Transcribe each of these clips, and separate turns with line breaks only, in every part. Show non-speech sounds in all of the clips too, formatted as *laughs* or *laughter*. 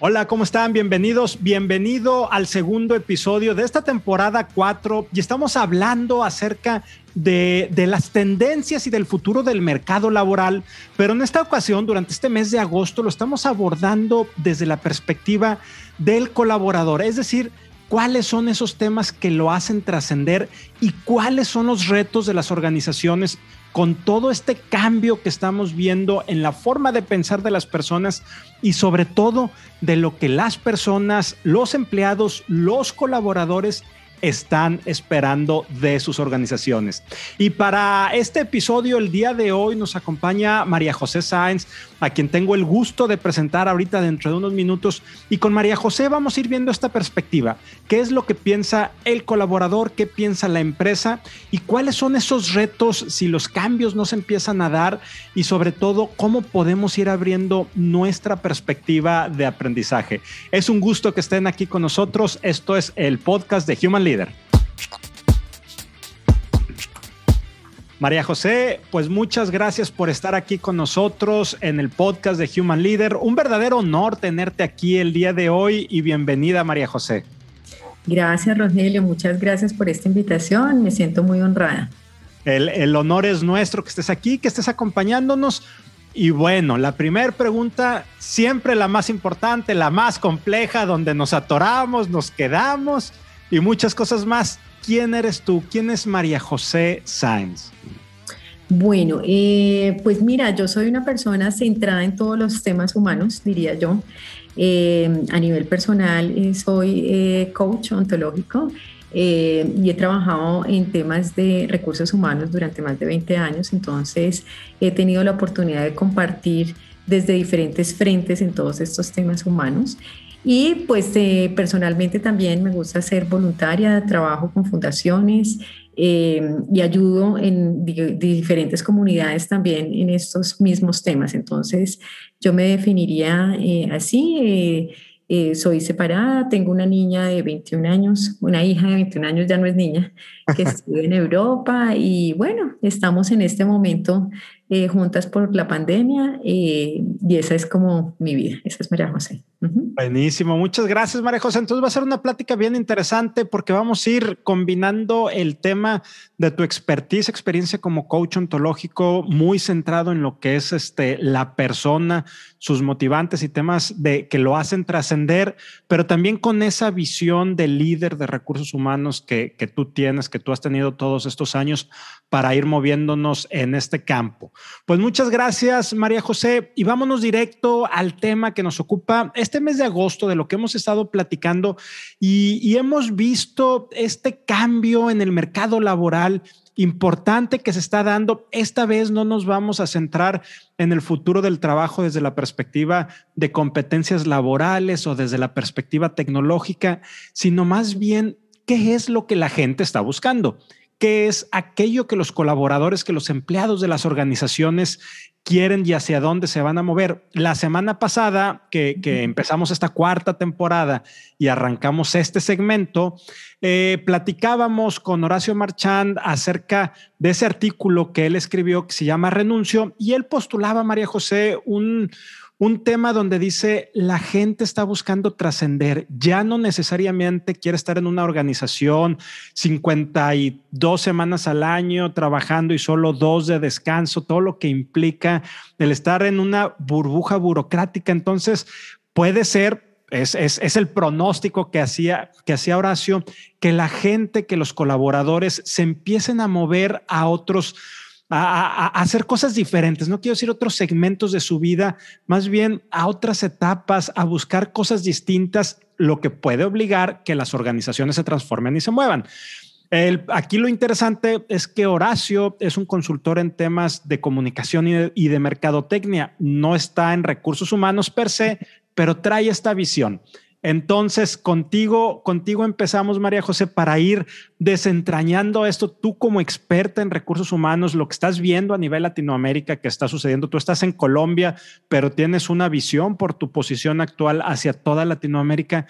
Hola, ¿cómo están? Bienvenidos, bienvenido al segundo episodio de esta temporada 4 y estamos hablando acerca de, de, las tendencias y del futuro del mercado laboral, pero en esta ocasión, durante este mes de agosto, lo estamos abordando desde la perspectiva del colaborador, es decir, cuáles son esos temas que lo hacen trascender y cuáles son los retos de las organizaciones con todo este cambio que estamos viendo en la forma de pensar de las personas y sobre todo de lo que las personas, los empleados, los colaboradores están esperando de sus organizaciones. Y para este episodio, el día de hoy, nos acompaña María José Sáenz, a quien tengo el gusto de presentar ahorita dentro de unos minutos. Y con María José vamos a ir viendo esta perspectiva. ¿Qué es lo que piensa el colaborador? ¿Qué piensa la empresa? ¿Y cuáles son esos retos si los cambios no se empiezan a dar? Y sobre todo, ¿cómo podemos ir abriendo nuestra perspectiva de aprendizaje? Es un gusto que estén aquí con nosotros. Esto es el podcast de Human líder. María José, pues muchas gracias por estar aquí con nosotros en el podcast de Human Leader. Un verdadero honor tenerte aquí el día de hoy y bienvenida María José.
Gracias Rogelio, muchas gracias por esta invitación, me siento muy honrada.
El, el honor es nuestro que estés aquí, que estés acompañándonos. Y bueno, la primera pregunta, siempre la más importante, la más compleja, donde nos atoramos, nos quedamos y muchas cosas más. ¿Quién eres tú? ¿Quién es María José Sáenz?
Bueno, eh, pues mira, yo soy una persona centrada en todos los temas humanos, diría yo. Eh, a nivel personal, eh, soy coach ontológico y he trabajado en temas de recursos humanos durante más de 20 años, entonces he tenido la oportunidad de compartir desde diferentes frentes en todos estos temas humanos. Y pues eh, personalmente también me gusta ser voluntaria, trabajo con fundaciones eh, y ayudo en diferentes comunidades también en estos mismos temas. Entonces yo me definiría eh, así. soy separada, tengo una niña de 21 años, una hija de 21 años, ya no es niña, que *laughs* estudia en Europa y bueno, estamos en este momento juntas por la pandemia y esa es como mi vida, esa es María José.
Buenísimo, muchas gracias María José. Entonces va a ser una plática bien interesante porque vamos a ir combinando el tema de tu expertise, experiencia como coach ontológico, muy centrado en lo que es este, la persona, sus motivantes y temas de, que lo hacen trascender, pero también con esa visión de líder de recursos humanos que, que tú tienes, que tú has tenido todos estos años para ir moviéndonos en este campo. Pues muchas gracias María José y vámonos directo al tema que nos ocupa este mes de agosto de lo que hemos estado platicando y, hemos visto este cambio en el mercado laboral importante que se está dando. Esta vez no nos vamos a centrar en el futuro del trabajo desde la perspectiva de competencias laborales o desde la perspectiva tecnológica, sino más bien qué es lo que la gente está buscando qué es aquello que los colaboradores, que los empleados de las organizaciones quieren y hacia dónde se van a mover. La semana pasada que, empezamos esta cuarta temporada y arrancamos este segmento, eh, platicábamos con Horacio Marchand acerca de ese artículo que él escribió que se llama Renuncio y él postulaba, María José, un, un tema donde dice la gente está buscando trascender, ya no necesariamente quiere estar en una organización 52 semanas al año trabajando y solo dos de descanso, todo lo que implica el estar en una burbuja burocrática. Entonces, puede ser es, el pronóstico que hacía, que hacía Horacio, que la gente, que los colaboradores se empiecen a mover a otros a, hacer cosas diferentes, no quiero decir otros segmentos de su vida, más bien a otras etapas, a buscar cosas distintas, lo que puede obligar que las organizaciones se transformen y se muevan. Aquí lo interesante es que Horacio es un consultor en temas de comunicación y de, y de mercadotecnia. No está en recursos humanos per se, pero trae esta visión. Entonces, contigo, contigo empezamos, María José, para ir desentrañando esto. Tú como experta en recursos humanos, lo que estás viendo a nivel Latinoamérica que está sucediendo, tú estás en Colombia, pero tienes una visión por tu posición actual hacia toda Latinoamérica.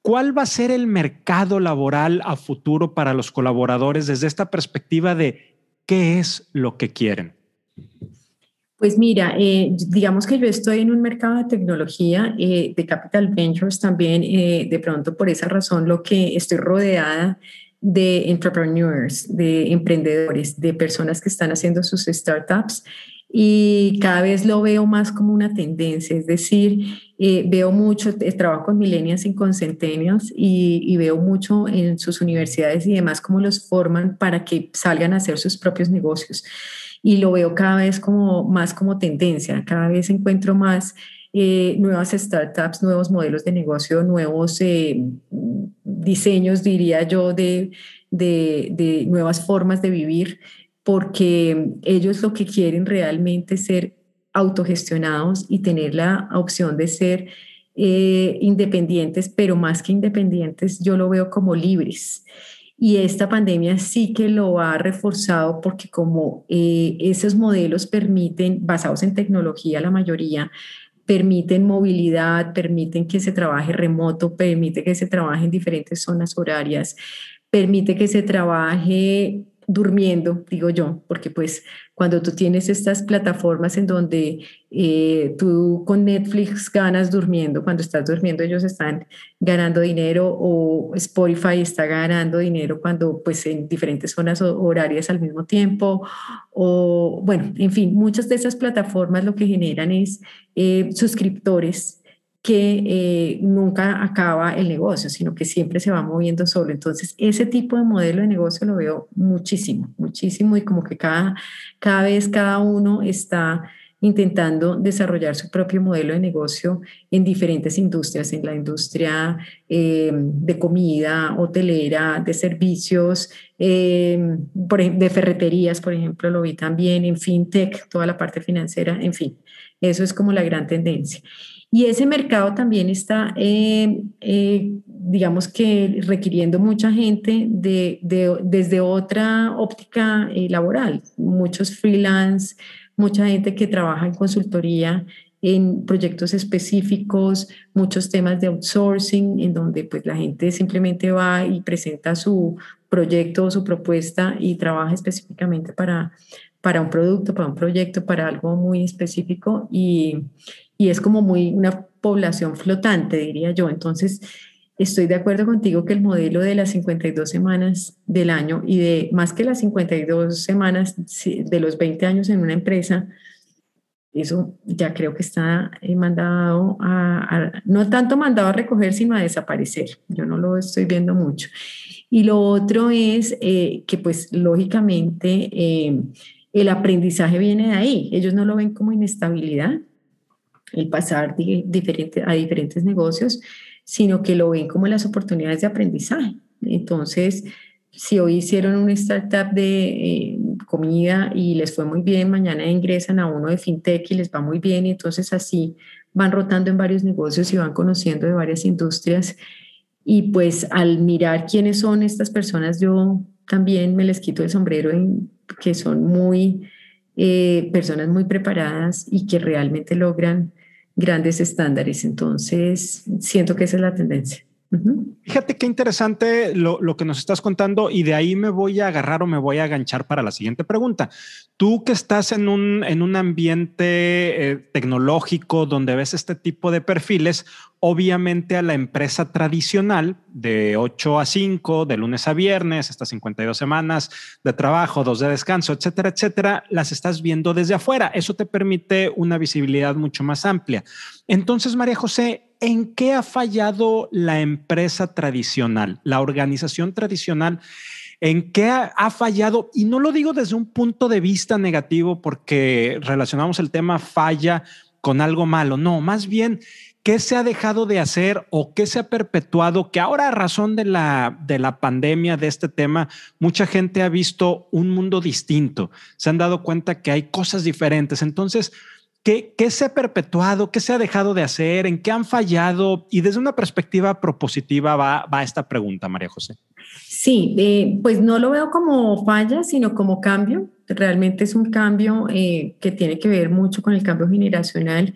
¿Cuál va a ser el mercado laboral a futuro para los colaboradores desde esta perspectiva de qué es lo que quieren?
Pues mira, eh, digamos que yo estoy en un mercado de tecnología, eh, de Capital Ventures también, eh, de pronto por esa razón lo que estoy rodeada de entrepreneurs, de emprendedores, de personas que están haciendo sus startups. Y cada vez lo veo más como una tendencia, es decir, veo mucho, trabajo con millennials y con centennials y, y, veo mucho en sus universidades y demás cómo los forman para que salgan a hacer sus propios negocios y lo veo cada vez como más como tendencia, cada vez encuentro más eh, nuevas startups, nuevos modelos de negocio, nuevos eh, diseños, diría yo, de, de, de, nuevas formas de vivir, porque ellos lo que quieren realmente ser autogestionados y tener la opción de ser eh, independientes, pero más que independientes, yo lo veo como libres. Y esta pandemia sí que lo ha reforzado porque como eh, esos modelos permiten, basados en tecnología la mayoría, permiten movilidad, permiten que se trabaje remoto, permite que se trabaje en diferentes zonas horarias, permite que se trabaje durmiendo, digo yo, porque pues cuando tú tienes estas plataformas en donde eh, tú con Netflix ganas durmiendo, cuando estás durmiendo ellos están ganando dinero o Spotify está ganando dinero cuando pues en diferentes zonas horarias al mismo tiempo o bueno, en fin, muchas de esas plataformas lo que generan es eh, suscriptores que eh, nunca acaba el negocio, sino que siempre se va moviendo solo. Entonces, ese tipo de modelo de negocio lo veo muchísimo, muchísimo y como que cada, cada vez cada uno está intentando desarrollar su propio modelo de negocio en diferentes industrias, en la industria eh, de comida, hotelera, de servicios, eh, de ferreterías, por ejemplo, lo vi también, en fintech, toda la parte financiera, en fin, eso es como la gran tendencia. Y ese mercado también está, eh, eh, digamos que requiriendo mucha gente de, desde otra óptica eh, laboral, muchos freelance, mucha gente que trabaja en consultoría en proyectos específicos, muchos temas de outsourcing, en donde pues la gente simplemente va y presenta su proyecto o su propuesta y trabaja específicamente para, para un producto, para un proyecto, para algo muy específico. Y, y es como muy una población flotante, diría yo. Entonces, estoy de acuerdo contigo que el modelo de las 52 semanas del año y de más que las 52 semanas de los 20 años en una empresa, eso ya creo que está eh, mandado a, no tanto mandado a recoger, sino a desaparecer. Yo no lo estoy viendo mucho. Y lo otro es eh, que pues lógicamente eh, el aprendizaje viene de ahí. Ellos no lo ven como inestabilidad, el pasar diferente, a diferentes negocios, sino que lo ven como las oportunidades de aprendizaje. Entonces, si hoy hicieron una startup de eh, comida y les fue muy bien, mañana ingresan a uno de fintech y les va muy bien, y entonces así van rotando en varios negocios y van conociendo de varias industrias. Y pues al mirar quiénes son estas personas, yo también me les quito el sombrero en que son muy eh, personas muy preparadas y que realmente logran grandes estándares. Entonces, siento que esa es la tendencia.
Fíjate qué interesante lo, lo, que nos estás contando y de ahí me voy a agarrar o me voy a aganchar para la siguiente pregunta. Tú que estás en un, en un ambiente eh, tecnológico donde ves este tipo de perfiles, obviamente a la empresa tradicional de 8 a 5, de lunes a viernes, estas 52 semanas de trabajo, dos de descanso, etcétera, etcétera, las estás viendo desde afuera. Eso te permite una visibilidad mucho más amplia. Entonces, María José, ¿en qué ha fallado la empresa tradicional, la organización tradicional? ¿En qué ha, fallado? Y no lo digo desde un punto de vista negativo porque relacionamos el tema falla con algo malo. No, más bien, ¿qué se ha dejado de hacer o qué se ha perpetuado? Que ahora a razón de la, de la pandemia, de este tema, mucha gente ha visto un mundo distinto. Se han dado cuenta que hay cosas diferentes. Entonces, ¿Qué, se ha perpetuado? ¿Qué se ha dejado de hacer? ¿En qué han fallado? Y desde una perspectiva propositiva va, va esta pregunta, María José.
Sí, eh, pues no lo veo como falla, sino como cambio. Realmente es un cambio eh, que tiene que ver mucho con el cambio generacional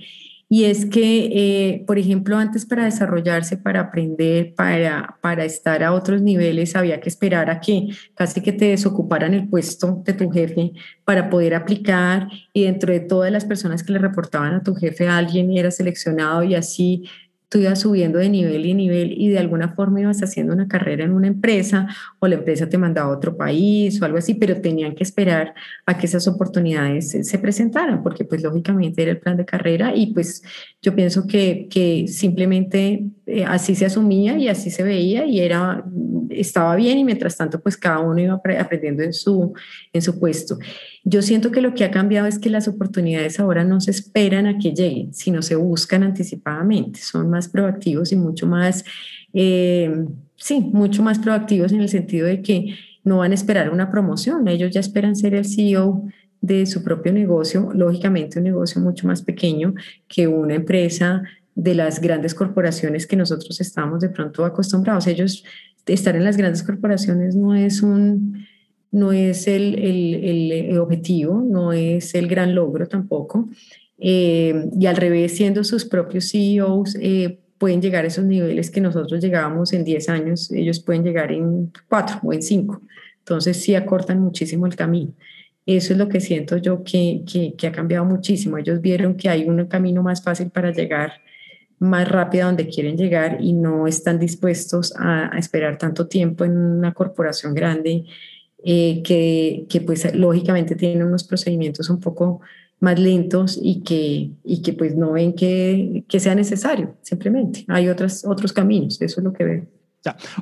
Y es que, eh, por ejemplo, antes para desarrollarse, para aprender, para, para estar a otros niveles, había que esperar a que casi que te desocuparan el puesto de tu jefe para poder aplicar y dentro de todas las personas que le reportaban a tu jefe, alguien era seleccionado y así tú ibas subiendo de nivel y nivel y de alguna forma ibas haciendo una carrera en una empresa o la empresa te mandaba a otro país o algo así, pero tenían que esperar a que esas oportunidades se, presentaran, porque pues lógicamente era el plan de carrera y pues yo pienso que, que simplemente eh, así se asumía y así se veía y era, estaba bien y mientras tanto pues cada uno iba aprendiendo en su, en su puesto. Yo siento que lo que ha cambiado es que las oportunidades ahora no se esperan a que lleguen, sino se buscan anticipadamente, son más proactivos y mucho más, eh, sí, mucho más proactivos en el sentido de que no van a esperar una promoción, ellos ya esperan ser el CEO de su propio negocio, lógicamente un negocio mucho más pequeño que una empresa de las grandes corporaciones que nosotros estamos de pronto acostumbrados. Ellos, estar en las grandes corporaciones no es un no es el, el, el, objetivo, no es el gran logro tampoco. Eh, y al revés, siendo sus propios CEOs, eh, pueden llegar a esos niveles que nosotros llegábamos en 10 años, ellos pueden llegar en 4 o en 5. Entonces sí acortan muchísimo el camino. Eso es lo que siento yo que, que, que ha cambiado muchísimo. Ellos vieron que hay un camino más fácil para llegar más rápido a donde quieren llegar y no están dispuestos a esperar tanto tiempo en una corporación grande eh, que, que, pues lógicamente tienen unos procedimientos un poco más lentos y que, y que pues no ven que, que sea necesario, simplemente. Hay otras, otros caminos, eso es lo que veo.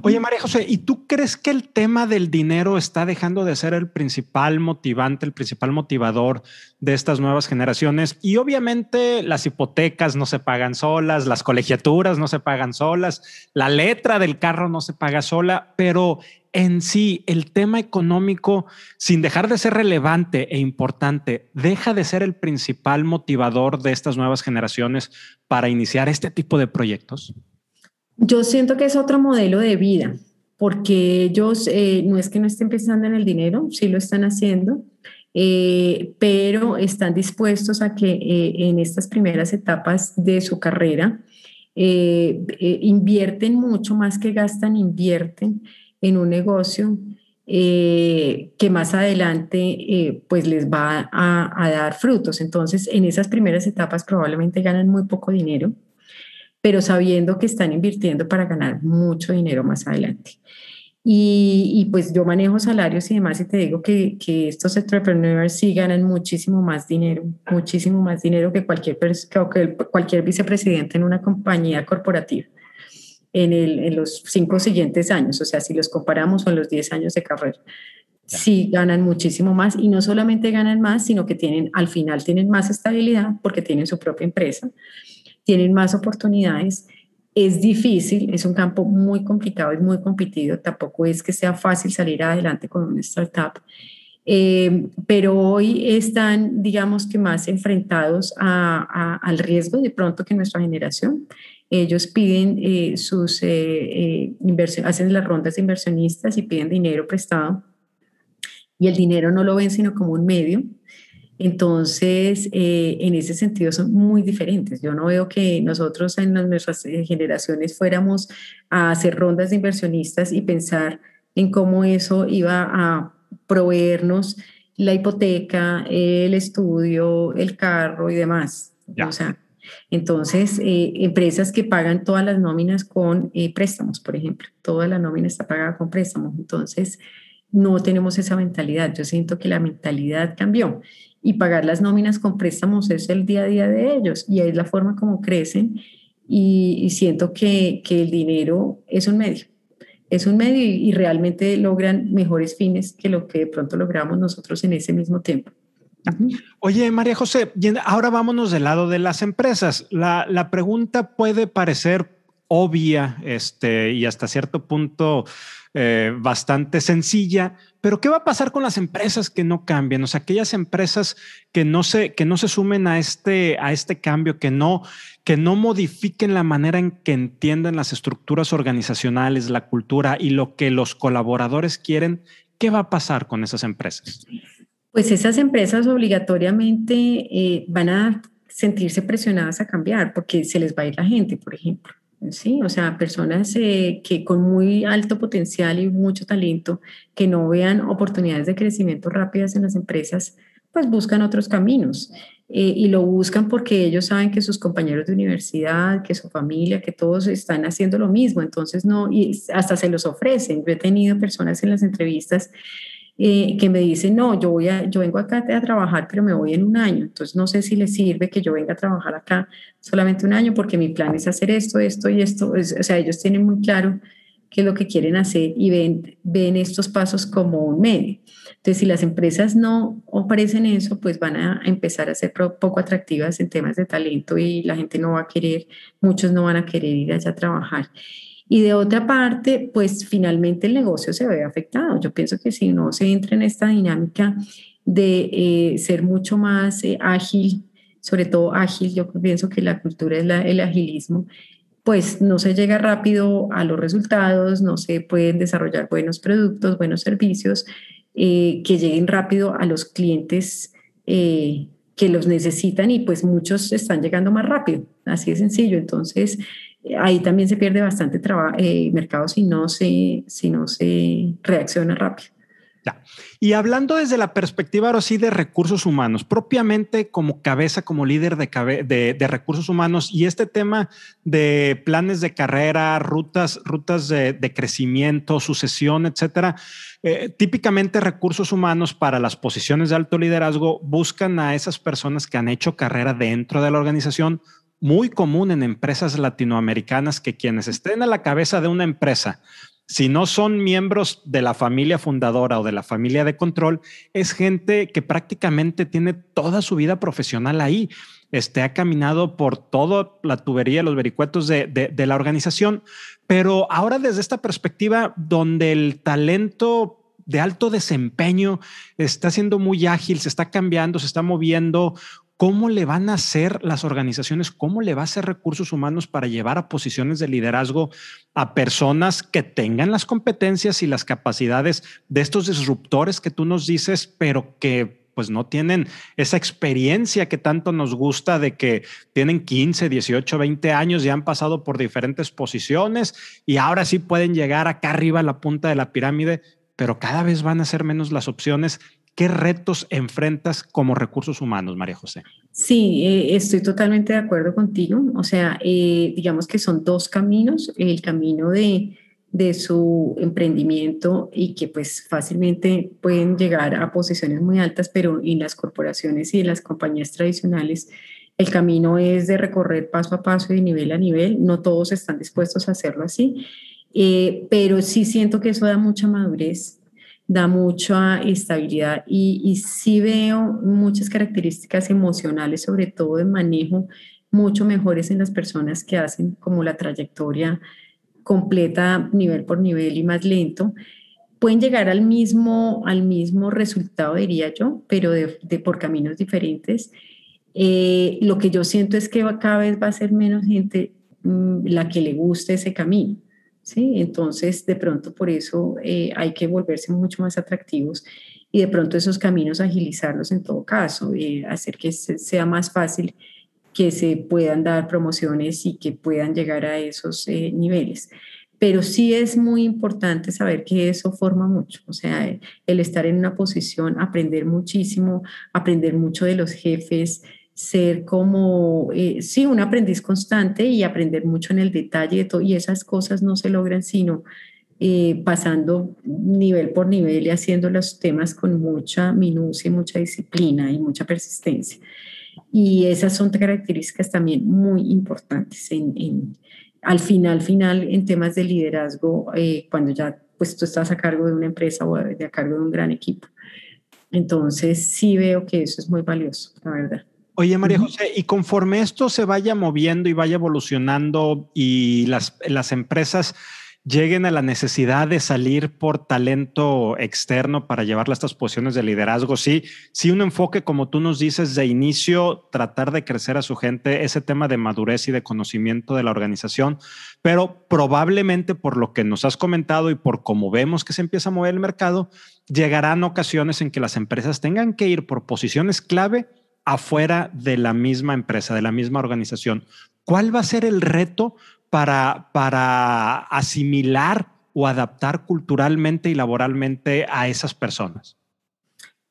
Oye, María José, ¿y tú crees que el tema del dinero está dejando de ser el principal motivante, el principal motivador de estas nuevas generaciones? Y obviamente las hipotecas no se pagan solas, las colegiaturas no se pagan solas, la letra del carro no se paga sola, pero en sí el tema económico, sin dejar de ser relevante e importante, deja de ser el principal motivador de estas nuevas generaciones para iniciar este tipo de proyectos?
Yo siento que es otro modelo de vida, porque ellos eh, no es que no estén pensando en el dinero, sí lo están haciendo, eh, pero están dispuestos a que eh, en estas primeras etapas de su carrera invierten mucho más que gastan, invierten en un negocio que más adelante pues les va a, dar frutos. Entonces, en esas primeras etapas probablemente ganan muy poco dinero, pero sabiendo que están invirtiendo para ganar mucho dinero más adelante. Y, pues yo manejo salarios y demás y te digo que, que, estos entrepreneurs sí ganan muchísimo más dinero, muchísimo más dinero que cualquier, que cualquier vicepresidente en una compañía corporativa en, los cinco siguientes años, o sea, si los comparamos con los 10 años de carrera. Sí ganan muchísimo más y no solamente ganan más, sino que tienen, al final tienen más estabilidad porque tienen su propia empresa, tienen más oportunidades. Es difícil, es un campo muy complicado y muy competido, tampoco es que sea fácil salir adelante con una startup. Eh, pero hoy están, digamos que más enfrentados al riesgo de pronto que nuestra generación. Ellos piden eh, sus eh, eh, inversiones, hacen las rondas de inversionistas y piden dinero prestado y el dinero no lo ven sino como un medio. Entonces, en ese sentido son muy diferentes. Yo no veo que nosotros en nuestras generaciones fuéramos a hacer rondas de inversionistas y pensar en cómo eso iba a proveernos la hipoteca, el estudio, el carro y demás. O sea, entonces, eh, empresas que pagan todas las nóminas con eh, préstamos, por ejemplo, toda la nómina está pagada con préstamos. Entonces, no tenemos esa mentalidad. Yo siento que la mentalidad cambió y pagar las nóminas con préstamos es el día a día de ellos y es la forma como crecen y, siento que, que, el dinero es un medio. Es un medio y realmente logran mejores fines que lo que de pronto logramos nosotros en ese mismo tiempo.
Oye, María José, ahora vámonos del lado de las empresas. La, pregunta puede parecer obvia este, y hasta cierto punto eh, bastante sencilla, pero ¿qué va a pasar con las empresas que no cambien? O sea, aquellas empresas que no se, que no se sumen a este, a este cambio, que no, que no modifiquen la manera en que entienden las estructuras organizacionales, la cultura y lo que los colaboradores quieren, ¿qué va a pasar con esas empresas?
Pues esas empresas obligatoriamente eh, van a sentirse presionadas a cambiar porque se les va a ir la gente, por ejemplo. Sí, o sea, personas eh, que con muy alto potencial y mucho talento, que no vean oportunidades de crecimiento rápidas en las empresas, pues buscan otros caminos. Eh, y lo buscan porque ellos saben que sus compañeros de universidad, que su familia, que todos están haciendo lo mismo. Entonces, no, y hasta se los ofrecen. Yo he tenido personas en las entrevistas eh, que me dicen, no, yo, voy a, yo vengo acá a trabajar, pero me voy en un año. Entonces, no sé si les sirve que yo venga a trabajar acá solamente un año porque mi plan es hacer esto, esto y esto. o sea, ellos tienen muy claro qué es lo que quieren hacer y ven, ven estos pasos como un medio. Entonces, si las empresas no ofrecen eso, pues van a empezar a ser poco atractivas en temas de talento y la gente no va a querer, muchos no van a querer ir allá a trabajar. Y de otra parte, pues finalmente el negocio se ve afectado. Yo pienso que si no se entra en esta dinámica de eh, ser mucho más eh, ágil, sobre todo ágil, yo pienso que la cultura es el agilismo, pues no se llega rápido a los resultados, no se pueden desarrollar buenos productos, buenos servicios eh, que lleguen rápido a los clientes que los necesitan y pues muchos están llegando más rápido, así de sencillo. Entonces, ahí también se pierde bastante eh, mercado si no, se, si no se reacciona rápido.
Y hablando desde la perspectiva ahora sí de recursos humanos, propiamente como cabeza, como líder de, de, recursos humanos y este tema de planes de carrera, rutas, rutas de, crecimiento, sucesión, etcétera. Eh, típicamente recursos humanos para las posiciones de alto liderazgo buscan a esas personas que han hecho carrera dentro de la organización muy común en empresas latinoamericanas que quienes estén a la cabeza de una empresa, si no son miembros de la familia fundadora o de la familia de control, es gente que prácticamente tiene toda su vida profesional ahí. Este ha caminado por toda la tubería, los vericuetos de, de la organización, pero ahora desde esta perspectiva donde el talento de alto desempeño está siendo muy ágil, se está cambiando, se está moviendo ¿Cómo le van a hacer las organizaciones? ¿Cómo le va a hacer recursos humanos para llevar a posiciones de liderazgo a personas que tengan las competencias y las capacidades de estos disruptores que tú nos dices, pero que pues no tienen esa experiencia que tanto nos gusta de que tienen 15, 18, 20 años y han pasado por diferentes posiciones y ahora sí pueden llegar acá arriba a la punta de la pirámide, pero cada vez van a ser menos las opciones ¿Qué retos enfrentas como recursos humanos, María José?
Sí, eh, estoy totalmente de acuerdo contigo. O sea, eh, digamos que son dos caminos. El camino de, de su emprendimiento y que pues fácilmente pueden llegar a posiciones muy altas, pero en las corporaciones y en las compañías tradicionales el camino es de recorrer paso a paso y de nivel a nivel. No todos están dispuestos a hacerlo así, eh, pero sí siento que eso da mucha madurez da mucha estabilidad y, y sí veo muchas características emocionales, sobre todo de manejo, mucho mejores en las personas que hacen como la trayectoria completa nivel por nivel y más lento. Pueden llegar al mismo, al mismo resultado, diría yo, pero de, por caminos diferentes. Eh, lo que yo siento es que cada vez va a ser menos gente mm, la que le guste ese camino. ¿Sí? Entonces, de pronto por eso eh, hay que volverse mucho más atractivos y de pronto esos caminos agilizarlos en todo caso, eh, hacer que sea más fácil que se puedan dar promociones y que puedan llegar a esos eh, niveles. Pero sí es muy importante saber que eso forma mucho, o sea, el estar en una posición, aprender muchísimo, aprender mucho de los jefes, ser como, eh, sí, un aprendiz constante y aprender mucho en el detalle y esas cosas no se logran sino eh, pasando nivel por nivel y haciendo los temas con mucha minucia mucha disciplina y mucha persistencia. Y esas son características también muy importantes en, al final, final, en temas de liderazgo, eh, cuando ya pues tú estás a cargo de una empresa o a cargo de un gran equipo. Entonces sí veo que eso es muy valioso, la verdad.
Oye, María José, y conforme esto se vaya moviendo y vaya evolucionando y las, las empresas lleguen a la necesidad de salir por talento externo para llevarle a estas posiciones de liderazgo. Sí, sí, un enfoque, como tú nos dices, de inicio, tratar de crecer a su gente, ese tema de madurez y de conocimiento de la organización, pero probablemente por lo que nos has comentado y por cómo vemos que se empieza a mover el mercado, llegarán ocasiones en que las empresas tengan que ir por posiciones clave afuera de la misma empresa, de la misma organización, ¿cuál va a ser el reto para, para asimilar o adaptar culturalmente y laboralmente a esas personas?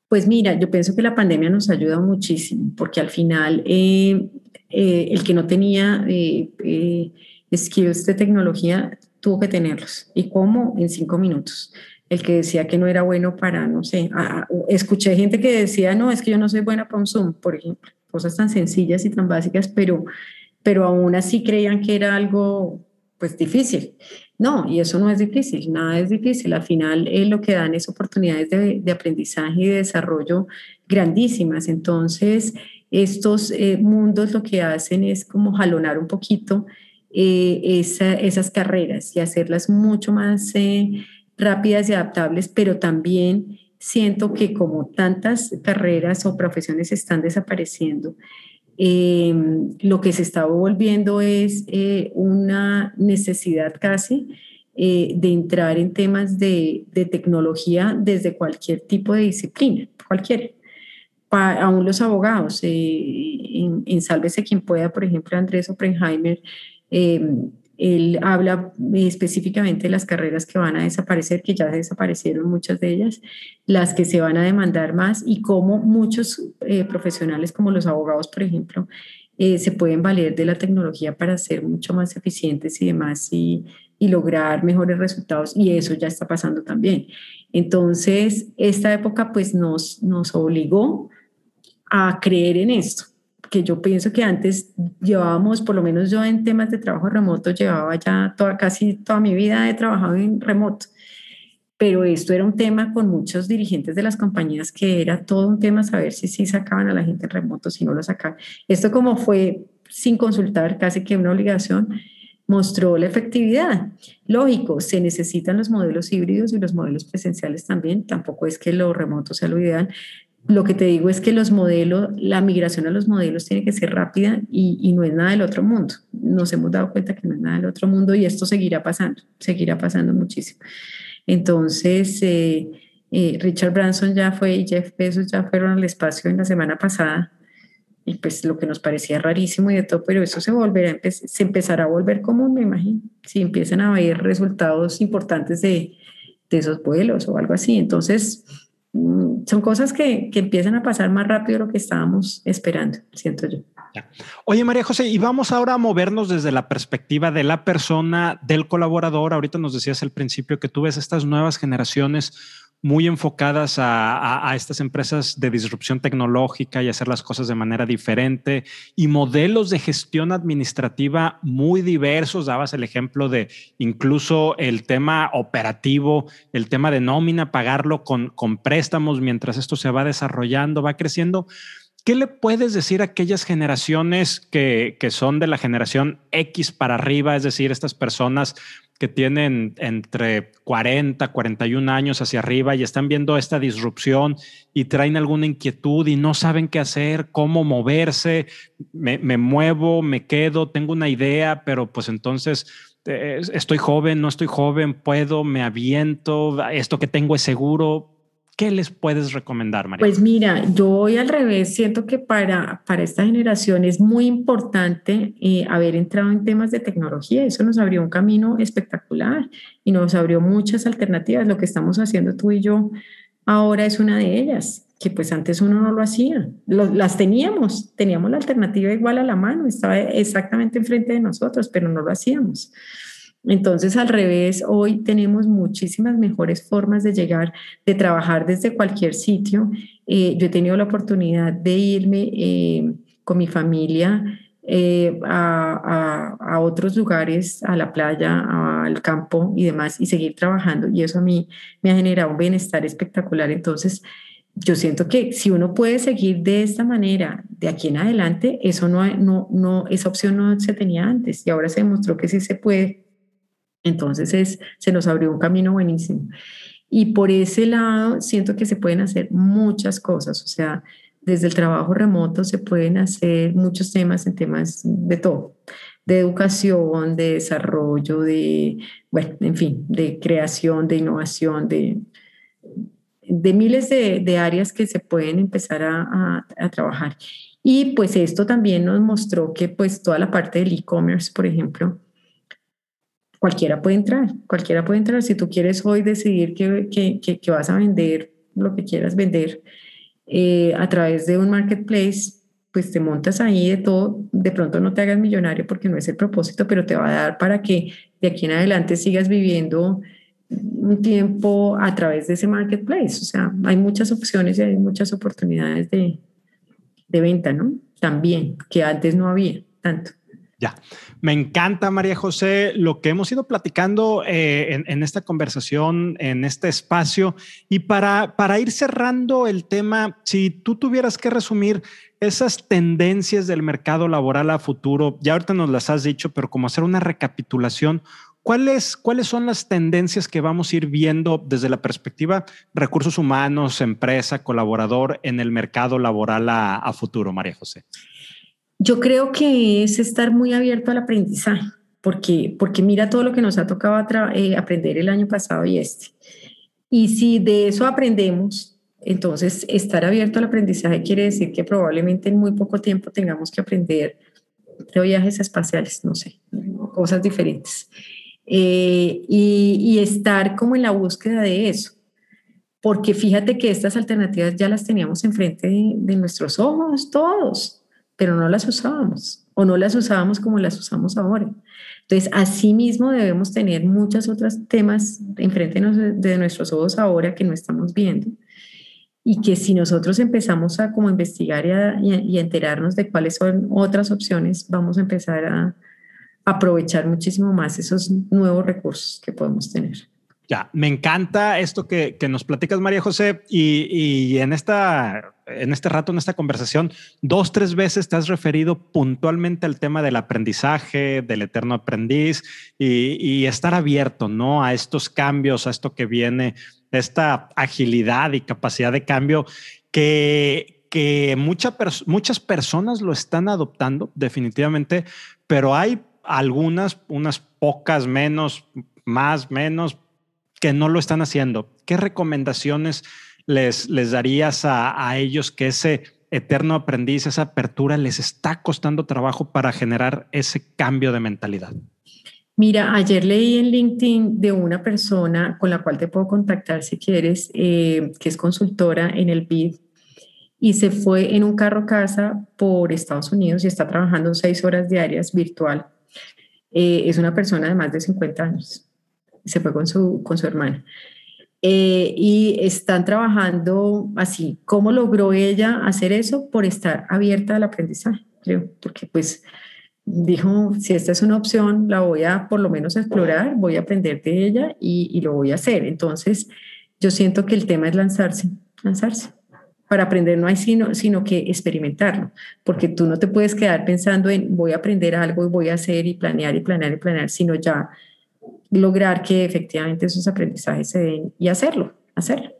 Pues mira, yo pienso que la pandemia nos ha ayudado muchísimo porque al final eh, eh, el que no tenía eh, skills de tecnología tuvo que tenerlos. ¿Y cómo? En cinco minutos. El que decía que no era bueno para, no sé, escuché gente que decía, no, es que yo no soy buena para un Zoom, por ejemplo, cosas tan sencillas y tan básicas, pero, pero aún así creían que era algo pues difícil. No, y eso no es difícil, nada es difícil. Al final eh, lo que dan es oportunidades de, de, aprendizaje y de desarrollo grandísimas. Entonces, estos eh, mundos lo que hacen es como jalonar un poquito eh, esas carreras y hacerlas mucho más rápidas y adaptables, pero también siento que como tantas carreras o profesiones están desapareciendo, Em, lo que se está volviendo es eh, una necesidad casi eh, de entrar en temas de, tecnología desde cualquier tipo de disciplina, cualquiera. aún los abogados, eh, en, en, Sálvese quien pueda, por ejemplo, Andrés Oppenheimer, em, él habla específicamente de las carreras que van a desaparecer, que ya desaparecieron muchas de ellas, las que se van a demandar más y cómo muchos eh, profesionales como los abogados, por ejemplo, eh, se pueden valer de la tecnología para ser mucho más eficientes y demás y, y lograr mejores resultados y eso ya está pasando también. Entonces, esta época pues nos, nos obligó a creer en esto que yo pienso que antes llevábamos, por lo menos yo en temas de trabajo remoto, llevaba ya toda, casi toda mi vida he trabajado en remoto. Pero esto era un tema con muchos dirigentes de las compañías que era todo un tema saber si sí sacaban a la gente en remoto, si no lo sacaban. Esto como fue sin consultar, casi que una obligación, mostró la efectividad. Lógico, se necesitan los modelos híbridos y los modelos presenciales también. Tampoco es que lo remoto sea lo ideal, lo que te digo es que los modelos, la migración a los modelos tiene que ser rápida y, no es nada del otro mundo. Nos hemos dado cuenta que no es nada del otro mundo y esto seguirá pasando, seguirá pasando muchísimo. Entonces, eh, eh, Richard Branson ya fue y Jeff Bezos ya fueron al espacio en la semana pasada y pues lo que nos parecía rarísimo y de todo, pero eso se volverá, se empezará a volver común, me imagino, si empiezan a haber resultados importantes de, de esos vuelos o algo así. Entonces, son cosas que, que, empiezan a pasar más rápido de lo que estábamos esperando, siento yo.
Oye, María José, y vamos ahora a movernos desde la perspectiva de la persona, del colaborador. Ahorita nos decías al principio que tú ves estas nuevas generaciones muy enfocadas a, estas empresas de disrupción tecnológica y hacer las cosas de manera diferente y modelos de gestión administrativa muy diversos. Dabas el ejemplo de incluso el tema operativo, el tema de nómina, pagarlo con, con préstamos mientras esto se va desarrollando, va creciendo. ¿Qué le puedes decir a aquellas generaciones que, que, son de la generación X para arriba, es decir, estas personas que tienen entre 40, 41 años hacia arriba y están viendo esta disrupción y traen alguna inquietud y no saben qué hacer, cómo moverse, me, muevo, me quedo, tengo una idea, pero pues entonces eh, estoy joven, no estoy joven, puedo, me aviento, esto que tengo es seguro. ¿Qué les puedes recomendar, María?
Pues mira, yo voy al revés, siento que para, para esta generación es muy importante eh, haber entrado en temas de tecnología, eso nos abrió un camino espectacular y nos abrió muchas alternativas. Lo que estamos haciendo tú y yo ahora es una de ellas, que pues antes uno no lo hacía, las teníamos, teníamos la alternativa igual a la mano, estaba exactamente enfrente de nosotros, pero no lo hacíamos. Entonces, al revés, hoy tenemos muchísimas mejores formas de llegar, de trabajar desde cualquier sitio. Eh, yo he tenido la oportunidad de irme eh, con mi familia eh, a, a, otros lugares, a la playa, al campo y demás, y seguir trabajando. Y eso a mí me ha generado un bienestar espectacular. Entonces, yo siento que si uno puede seguir de esta manera de aquí en adelante, eso no, no, no, esa opción no se tenía antes y ahora se demostró que sí se puede entonces es, se nos abrió un camino buenísimo. Y por ese lado siento que se pueden hacer muchas cosas, o sea, desde el trabajo remoto se pueden hacer muchos temas en temas de todo, de educación, de desarrollo, de, bueno, en fin, de creación, de innovación, de de miles de, áreas que se pueden empezar a, trabajar. Y pues esto también nos mostró que pues toda la parte del e-commerce, por ejemplo, cualquiera puede entrar, cualquiera puede entrar. Si tú quieres hoy decidir que, que, que vas a vender lo que quieras vender eh, a través de un marketplace, pues te montas ahí de todo, de pronto no te hagas millonario porque no es el propósito, pero te va a dar para que de aquí en adelante sigas viviendo un tiempo a través de ese marketplace. O sea, hay muchas opciones y hay muchas oportunidades de, de venta, ¿no? También, que antes no había tanto.
Me encanta María José lo que hemos ido platicando eh, en, esta conversación, en este espacio. Y para, para ir cerrando el tema, si tú tuvieras que resumir esas tendencias del mercado laboral a futuro, ya ahorita nos las has dicho, pero como hacer una recapitulación, ¿Cuáles, ¿Cuáles son las tendencias que vamos a ir viendo desde la perspectiva recursos humanos, empresa, colaborador en el mercado laboral a, futuro, María José?
Yo creo que es estar muy abierto al aprendizaje, porque, porque mira todo lo que nos ha tocado eh, aprender el año pasado y este. Y si de eso aprendemos, entonces estar abierto al aprendizaje quiere decir que probablemente en muy poco tiempo tengamos que aprender de viajes espaciales, no sé, cosas diferentes. Eh, y, estar como en la búsqueda de eso. Porque fíjate que estas alternativas ya las teníamos enfrente de, nuestros ojos todos, pero no las usábamos o no las usábamos como las usamos ahora. Entonces, asimismo debemos tener muchos otros temas enfrente de nuestros ojos ahora que no estamos viendo y que si nosotros empezamos a como investigar y a, y a enterarnos de cuáles son otras opciones, vamos a empezar a, aprovechar muchísimo más esos nuevos recursos que podemos tener.
Ya, me encanta esto que, nos platicas, María José, y, en, esta, en este rato, en esta conversación, dos, tres veces te has referido puntualmente al tema del aprendizaje, del eterno aprendiz y, estar abierto, ¿no? A estos cambios, a esto que viene, esta agilidad y capacidad de cambio que, que muchas personas lo están adoptando definitivamente, pero hay algunas, unas pocas menos, más, menos, que no lo están haciendo. ¿Qué recomendaciones les, les darías a, a ellos que ese eterno aprendiz, esa apertura les está costando trabajo para generar ese cambio de mentalidad?
Mira, ayer leí en LinkedIn de una persona con la cual te puedo contactar si quieres, eh, que es consultora en el BID y se fue en un carro casa por Estados Unidos y está trabajando seis horas diarias virtual eh, es una persona de más de 50 años. Se fue con su, con su hermana. Eh, y están trabajando así. ¿Cómo logró ella hacer eso? Por estar abierta al aprendizaje, creo, porque pues dijo, si esta es una opción, la voy a por lo menos explorar, voy a aprender de ella y, y lo voy a hacer. Entonces, yo siento que el tema es lanzarse, lanzarse para aprender no hay sino, sino que experimentarlo, porque tú no te puedes quedar pensando en voy a aprender algo y voy a hacer y planear y planear y planear, sino ya lograr que efectivamente esos aprendizajes se den y hacerlo, hacerlo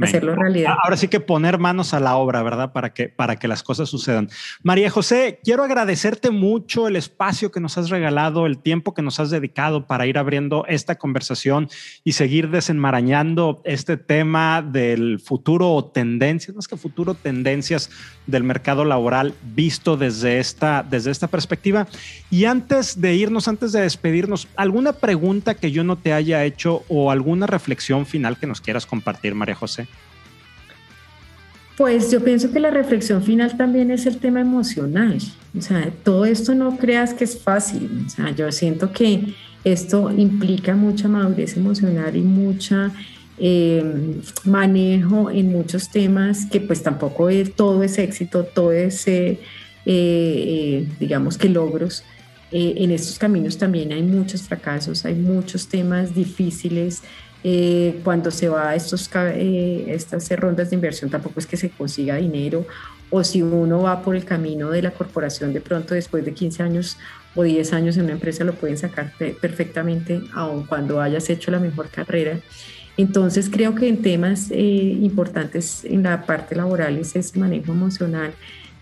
hacerlo realidad.
Ahora sí que poner manos a la obra, ¿verdad? Para que, para que las cosas sucedan. María José, quiero agradecerte mucho el espacio que nos has regalado, el tiempo que nos has dedicado para ir abriendo esta conversación y seguir desenmarañando este tema del futuro o tendencias, más que futuro, tendencias del mercado laboral visto desde esta, desde esta perspectiva. Y antes de irnos, antes de despedirnos, ¿alguna pregunta que yo no te haya hecho o alguna reflexión final que nos quieras compartir, María José?
Pues yo pienso que la reflexión final también es el tema emocional. O sea, todo esto no creas que es fácil. O sea, yo siento que esto implica mucha madurez emocional y mucha eh, manejo en muchos temas que pues tampoco todo es éxito, todo es, eh, eh, digamos que logros. en estos caminos también hay muchos fracasos, hay muchos temas difíciles, eh, cuando se va a estos, eh, estas rondas de inversión tampoco es que se consiga dinero o si uno va por el camino de la corporación de pronto después de 15 años o 10 años en una empresa lo pueden sacar perfectamente aun cuando hayas hecho la mejor carrera. Entonces creo que en temas eh, importantes en la parte laboral es ese manejo emocional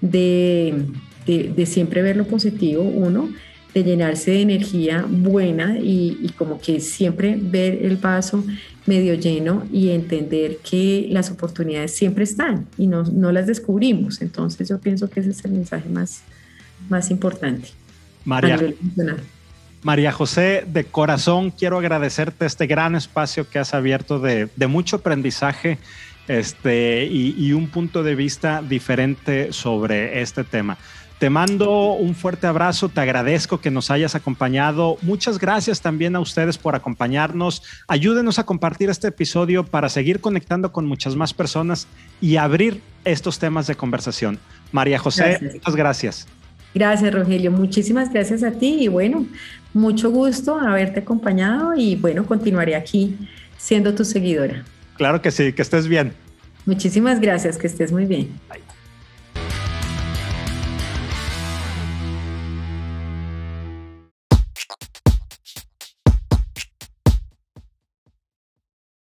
de, de, de siempre ver lo positivo, uno, de llenarse de energía buena y, como que siempre ver el vaso medio lleno y entender que las oportunidades siempre están y no, no las descubrimos. Entonces yo pienso que ese es el mensaje más, más importante.
María, María José, de corazón quiero agradecerte este gran espacio que has abierto de, de mucho aprendizaje este, y, y, un punto de vista diferente sobre este tema. Te mando un fuerte abrazo, te agradezco que nos hayas acompañado. Muchas gracias también a ustedes por acompañarnos. Ayúdenos a compartir este episodio para seguir conectando con muchas más personas y abrir estos temas de conversación. María José, muchas gracias.
Gracias, Rogelio. Muchísimas gracias a ti y bueno, mucho gusto haberte acompañado y bueno, continuaré aquí siendo tu seguidora.
Claro que sí, que estés bien.
Muchísimas gracias, que estés muy bien. Bye.